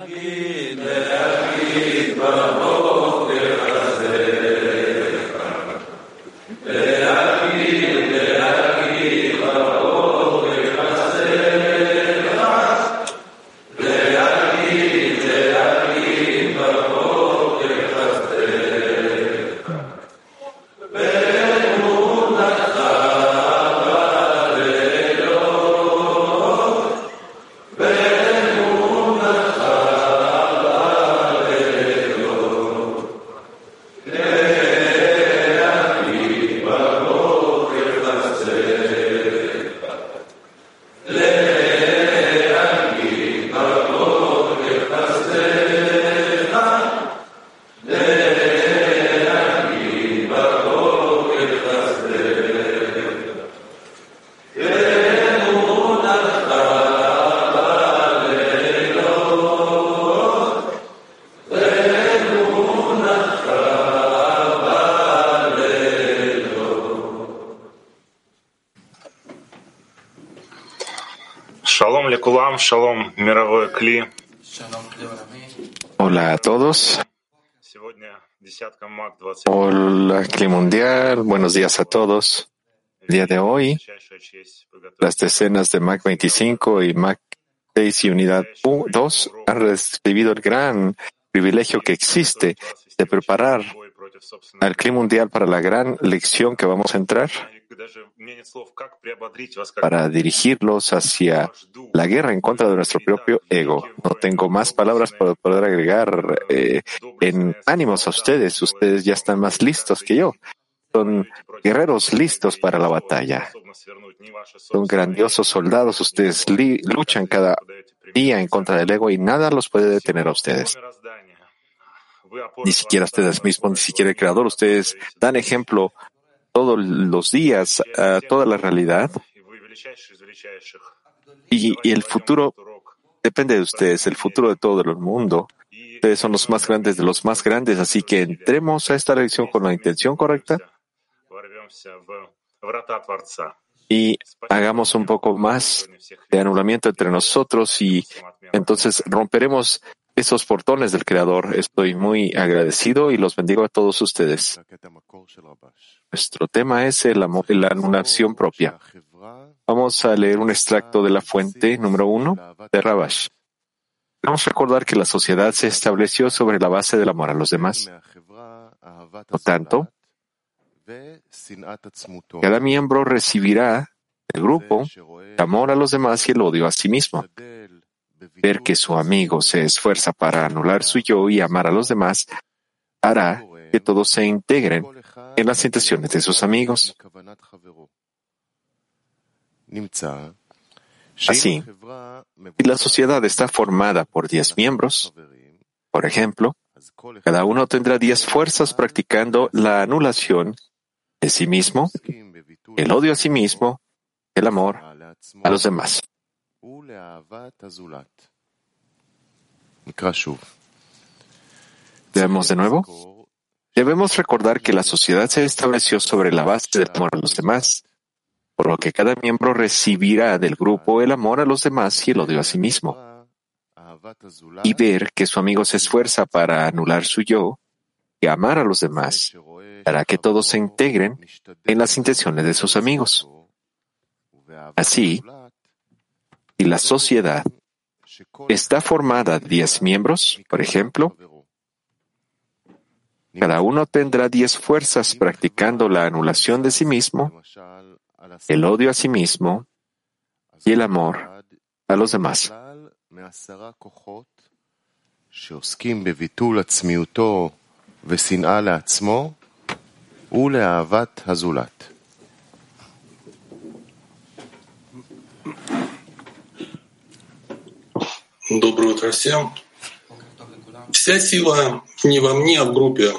عقيدة عقيدة Hola a todos. Hola Climundial, buenos días a todos. El día de hoy, las decenas de MAC 25 y MAC 6 y Unidad 2 han recibido el gran privilegio que existe de preparar al clima mundial para la gran lección que vamos a entrar para dirigirlos hacia la guerra en contra de nuestro propio ego. No tengo más palabras para poder agregar eh, en ánimos a ustedes. Ustedes ya están más listos que yo. Son guerreros listos para la batalla. Son grandiosos soldados. Ustedes luchan cada día en contra del ego y nada los puede detener a ustedes ni siquiera ustedes mismos, ni siquiera el Creador. Ustedes dan ejemplo todos los días a toda la realidad y, el futuro depende de ustedes, el futuro de todo el mundo. Ustedes son los más grandes de los más grandes, así que entremos a esta lección con la intención correcta y hagamos un poco más de anulamiento entre nosotros y entonces romperemos esos portones del Creador. Estoy muy agradecido y los bendigo a todos ustedes. Nuestro tema es el amor, la anulación propia. Vamos a leer un extracto de la fuente número uno de Rabash. Vamos a recordar que la sociedad se estableció sobre la base del amor a los demás. Por tanto, cada miembro recibirá del grupo el amor a los demás y el odio a sí mismo. Ver que su amigo se esfuerza para anular su yo y amar a los demás hará que todos se integren en las intenciones de sus amigos. Así, si la sociedad está formada por diez miembros, por ejemplo, cada uno tendrá diez fuerzas practicando la anulación de sí mismo, el odio a sí mismo, el amor a los demás. Veamos de nuevo. Debemos recordar que la sociedad se estableció sobre la base del amor a los demás, por lo que cada miembro recibirá del grupo el amor a los demás y el odio a sí mismo. Y ver que su amigo se esfuerza para anular su yo y amar a los demás hará que todos se integren en las intenciones de sus amigos. Así, si la sociedad está formada de diez miembros, por ejemplo, cada uno tendrá diez fuerzas practicando la anulación de sí mismo, el odio a sí mismo y el amor a los demás. Доброе утро всем. Вся сила не во мне, а в группе.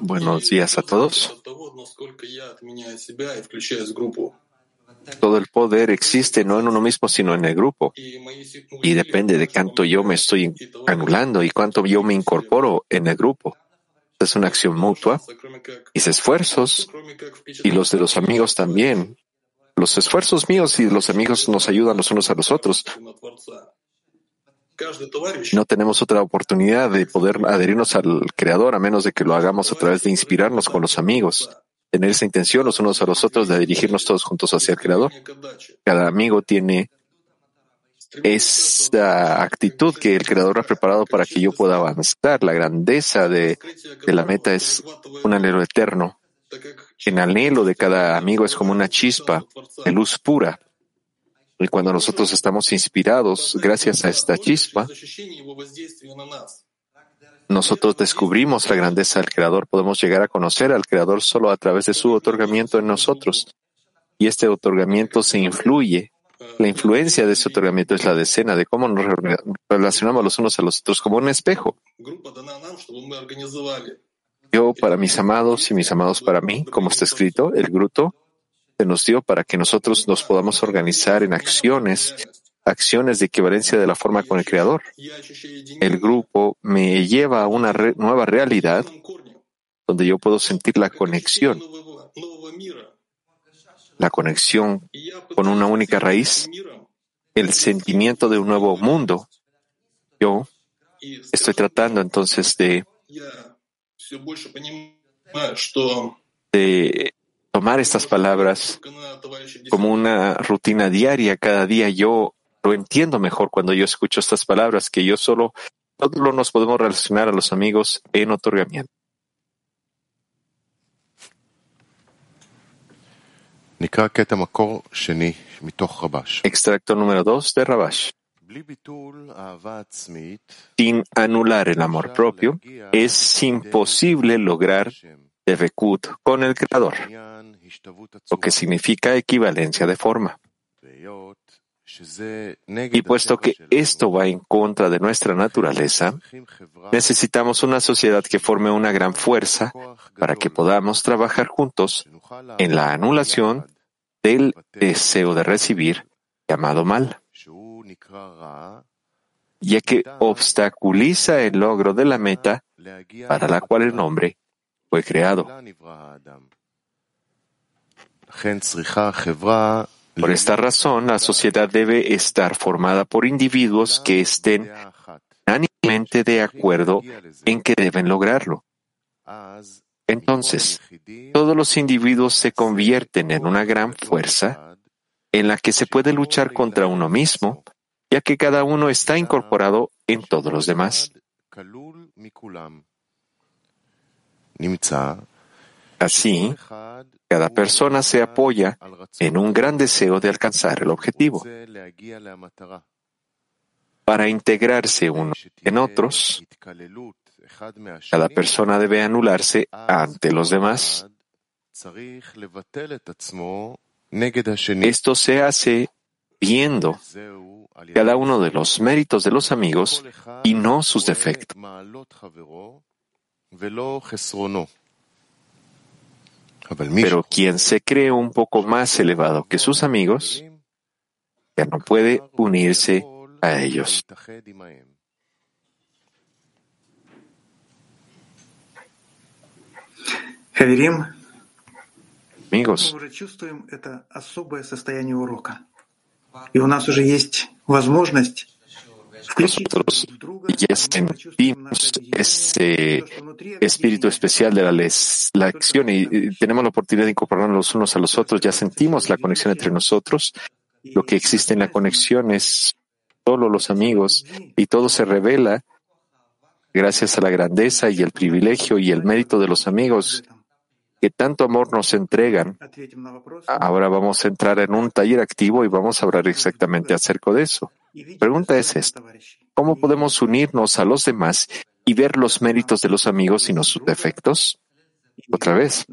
Buenos días a todos. От того, насколько я отменяю себя и включаюсь в группу. Todo el poder existe no en uno mismo, sino en el grupo. И мои си- ну, Y depende de cuánto yo me estoy anulando y cuánto yo me incorporo en el grupo. Es una acción mutua. кроме как, Mis esfuerzos кроме как y los de los amigos también. Los esfuerzos míos y de los amigos nos ayudan los unos a los otros. No tenemos otra oportunidad de poder adherirnos al Creador a menos de que lo hagamos a través de inspirarnos con los amigos, tener esa intención los unos a los otros de dirigirnos todos juntos hacia el Creador. Cada amigo tiene esa actitud que el Creador ha preparado para que yo pueda avanzar. La grandeza de, de la meta es un anhelo eterno. El anhelo de cada amigo es como una chispa de luz pura y cuando nosotros estamos inspirados gracias a esta chispa, nosotros descubrimos la grandeza del Creador. Podemos llegar a conocer al Creador solo a través de su otorgamiento en nosotros. Y este otorgamiento se influye. La influencia de ese otorgamiento es la decena de cómo nos relacionamos los unos a los otros como un espejo. Yo para mis amados y mis amados para mí, como está escrito, el grupo se nos dio para que nosotros nos podamos organizar en acciones, acciones de equivalencia de la forma con el Creador. El grupo me lleva a una nueva realidad donde yo puedo sentir la conexión, la conexión con una única raíz, el sentimiento de un nuevo mundo. Yo estoy tratando entonces de, de tomar estas palabras como una rutina diaria. Cada día yo lo entiendo mejor cuando yo escucho estas palabras, que yo solo, solo nos podemos relacionar a los amigos en otorgamiento. Extracto número dos de Rabash. Sin anular el amor propio, es imposible lograr Devekut con el Creador, lo que significa equivalencia de forma. Y puesto que esto va en contra de nuestra naturaleza, necesitamos una sociedad que forme una gran fuerza para que podamos trabajar juntos en la anulación del deseo de recibir llamado mal, ya que obstaculiza el logro de la meta para la cual el nombre fue creado. Por esta razón, la sociedad debe estar formada por individuos que estén unánimemente de acuerdo en que deben lograrlo. Entonces, todos los individuos se convierten en una gran fuerza en la que se puede luchar contra uno mismo, ya que cada uno está incorporado en todos los demás. Así, cada persona se apoya en un gran deseo de alcanzar el objetivo. Para integrarse uno en otros, cada persona debe anularse ante los demás. Esto se hace viendo cada uno de los méritos de los amigos y no sus defectos. Pero quien se cree un poco más elevado que sus amigos, ya no puede unirse a ellos. Amigos, nosotros ya sentimos ese espíritu especial de la, la acción y tenemos la oportunidad de incorporarnos los unos a los otros. Ya sentimos la conexión entre nosotros. Lo que existe en la conexión es solo los amigos y todo se revela gracias a la grandeza y el privilegio y el mérito de los amigos que tanto amor nos entregan. Ahora vamos a entrar en un taller activo y vamos a hablar exactamente acerca de eso. La pregunta es esta. ¿Cómo podemos unirnos a los demás y ver los méritos de los amigos y no sus defectos? Otra vez.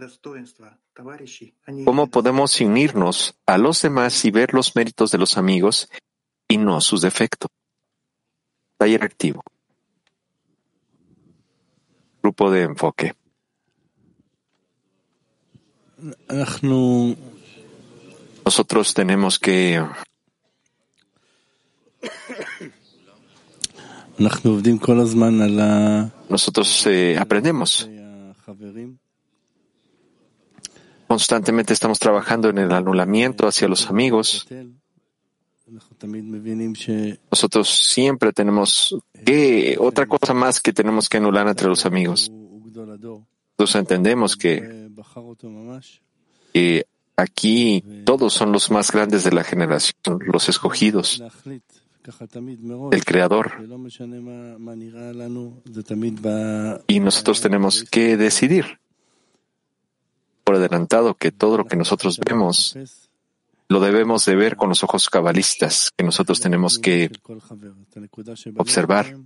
¿Cómo podemos unirnos a los demás y ver los méritos de los amigos y no sus defectos? Taller activo. Grupo de enfoque. Nosotros tenemos que nosotros eh, aprendemos. Constantemente estamos trabajando en el anulamiento hacia los amigos Nosotros siempre tenemos que, otra cosa más que tenemos que anular entre los amigos. Entendemos que, que aquí todos son los más grandes de la generación, los escogidos, el Creador. Y nosotros tenemos que decidir por adelantado que todo lo que nosotros vemos lo debemos de ver con los ojos cabalistas, que nosotros tenemos que observar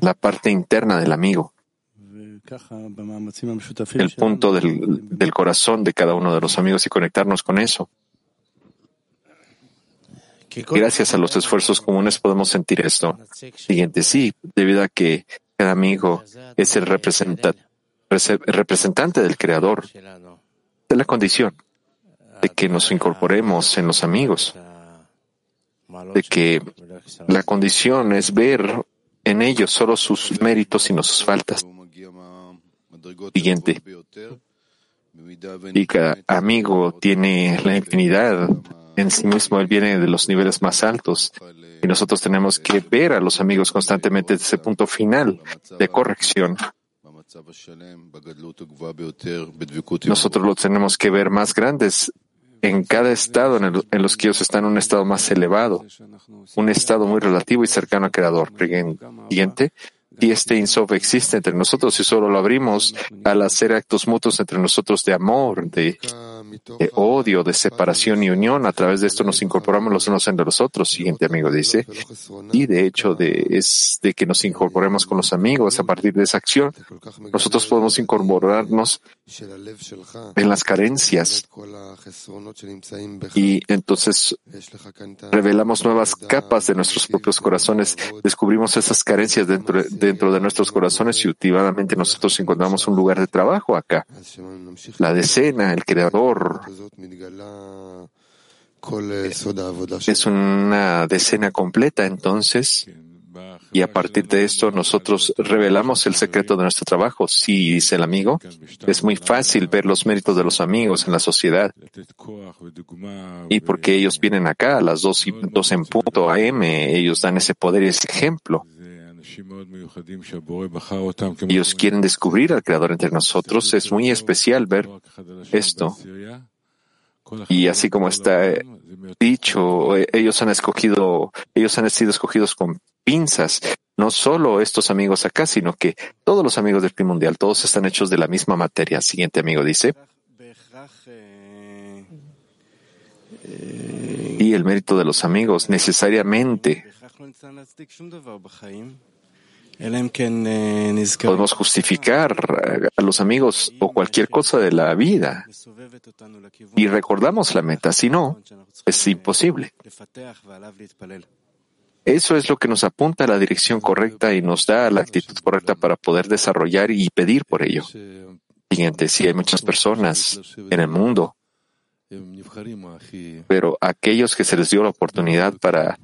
la parte interna del amigo, el punto del, del corazón de cada uno de los amigos y conectarnos con eso. Gracias a los esfuerzos comunes podemos sentir esto. Siguiente, sí, debido a que cada amigo es el representante representante del Creador, de la condición de que nos incorporemos en los amigos, de que la condición es ver en ellos solo sus méritos y no sus faltas. Siguiente. Y cada amigo tiene la infinidad en sí mismo, él viene de los niveles más altos. Y nosotros tenemos que ver a los amigos constantemente desde ese punto final de corrección nosotros los tenemos que ver más grandes en cada estado en, los que ellos están un estado más elevado, un estado muy relativo y cercano al Creador. Siguiente, y este Insof existe entre nosotros y solo lo abrimos al hacer actos mutuos entre nosotros de amor, de odio, de separación y unión. A través de esto nos incorporamos los unos entre los otros. Siguiente amigo dice, y de hecho de, de que nos incorporemos con los amigos a partir de esa acción, nosotros podemos incorporarnos en las carencias. y entonces revelamos nuevas capas de nuestros propios corazones, descubrimos esas carencias dentro, dentro de nuestros corazones y últimamente nosotros encontramos un lugar de trabajo acá. La decena, el creador, es una decena completa entonces y a partir de esto nosotros revelamos el secreto de nuestro trabajo. Sí, dice el amigo, es muy fácil ver los méritos de los amigos en la sociedad. Y porque ellos vienen acá a las dos, y, dos en punto AM, ellos dan ese poder y ese ejemplo. Ellos quieren descubrir al Creador entre nosotros. Es muy especial ver esto. Y así como está dicho, ellos han escogido, ellos han sido escogidos con pinzas. No solo estos amigos acá, sino que todos los amigos del PIB mundial, todos están hechos de la misma materia. Siguiente amigo dice. Y el mérito de los amigos necesariamente Podemos justificar a los amigos o cualquier cosa de la vida y recordamos la meta, si no, es imposible. Eso es lo que nos apunta a la dirección correcta y nos da la actitud correcta para poder desarrollar y pedir por ello. Siguiente, si hay muchas personas en el mundo pero aquellos que se les dio la oportunidad para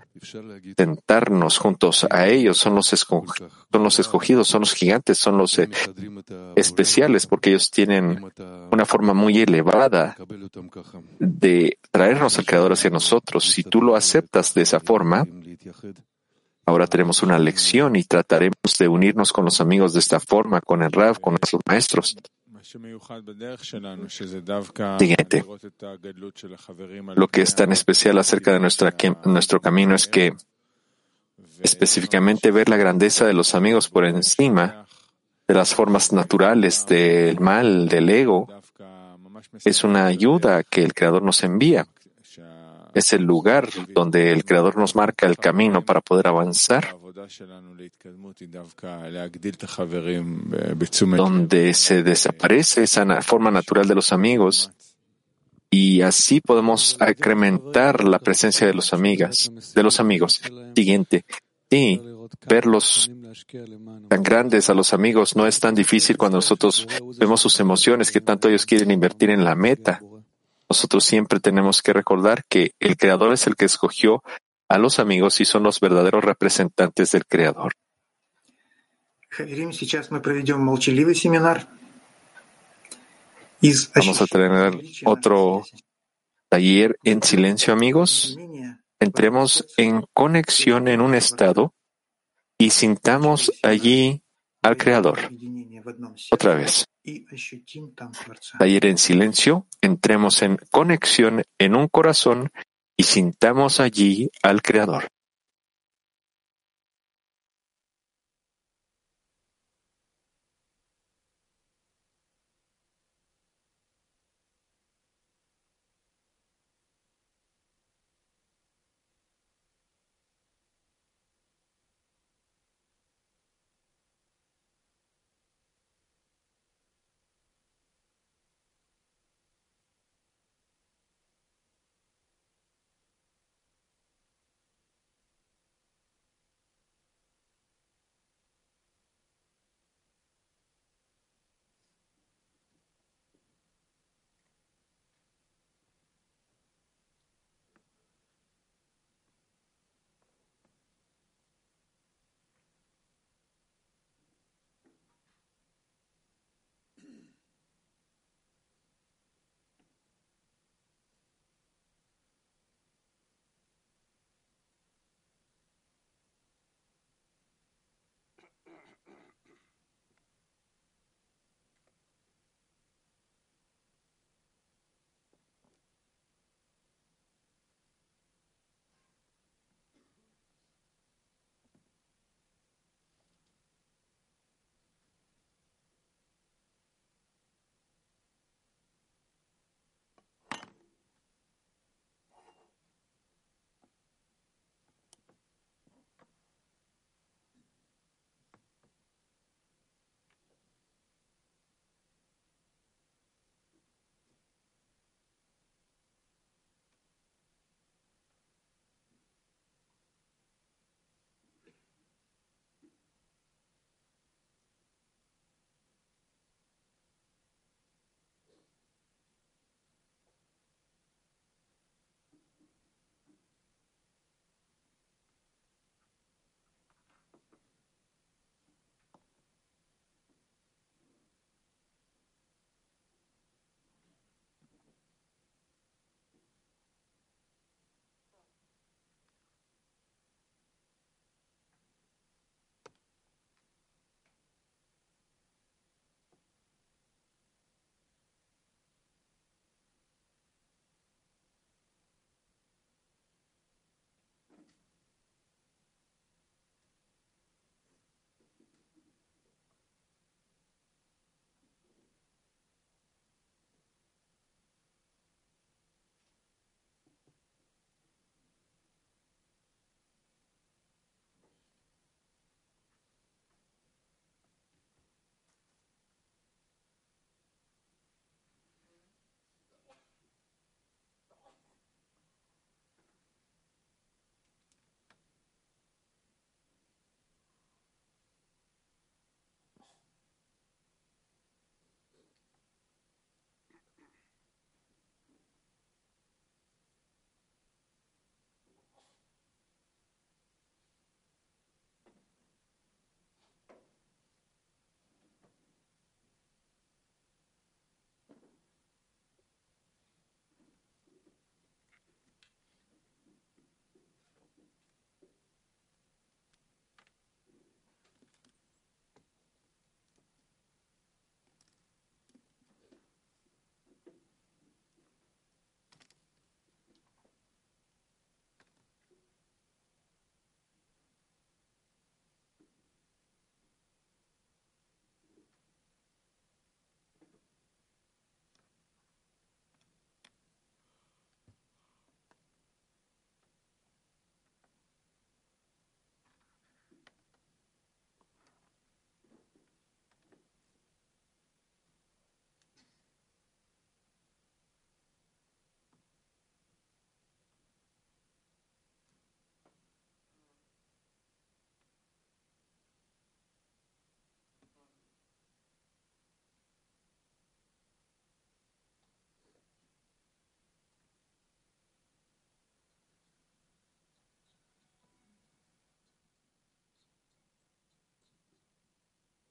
sentarnos juntos a ellos son los, escogidos, son los gigantes, son los eh, especiales, porque ellos tienen una forma muy elevada de traernos al Creador hacia nosotros. Si tú lo aceptas de esa forma, ahora tenemos una lección y trataremos de unirnos con los amigos de esta forma, con el Rav, con nuestros maestros. Siguiente. Lo que es tan especial acerca de nuestra, nuestro camino es que específicamente ver la grandeza de los amigos por encima de las formas naturales del mal, del ego, es una ayuda que el Creador nos envía. Es el lugar donde el Creador nos marca el camino para poder avanzar donde se desaparece esa forma natural de los amigos y así podemos incrementar la presencia de los amigas, de los amigos. Siguiente. Sí, verlos tan grandes a los amigos no es tan difícil cuando nosotros vemos sus emociones que tanto ellos quieren invertir en la meta. Nosotros siempre tenemos que recordar que el Creador es el que escogió a los amigos y son los verdaderos representantes del Creador. Vamos a tener otro Taller en silencio, amigos. Entremos en conexión en un estado y sintamos allí al Creador. Otra vez. Taller en silencio. Entremos en conexión en un corazón y sintamos allí al Creador.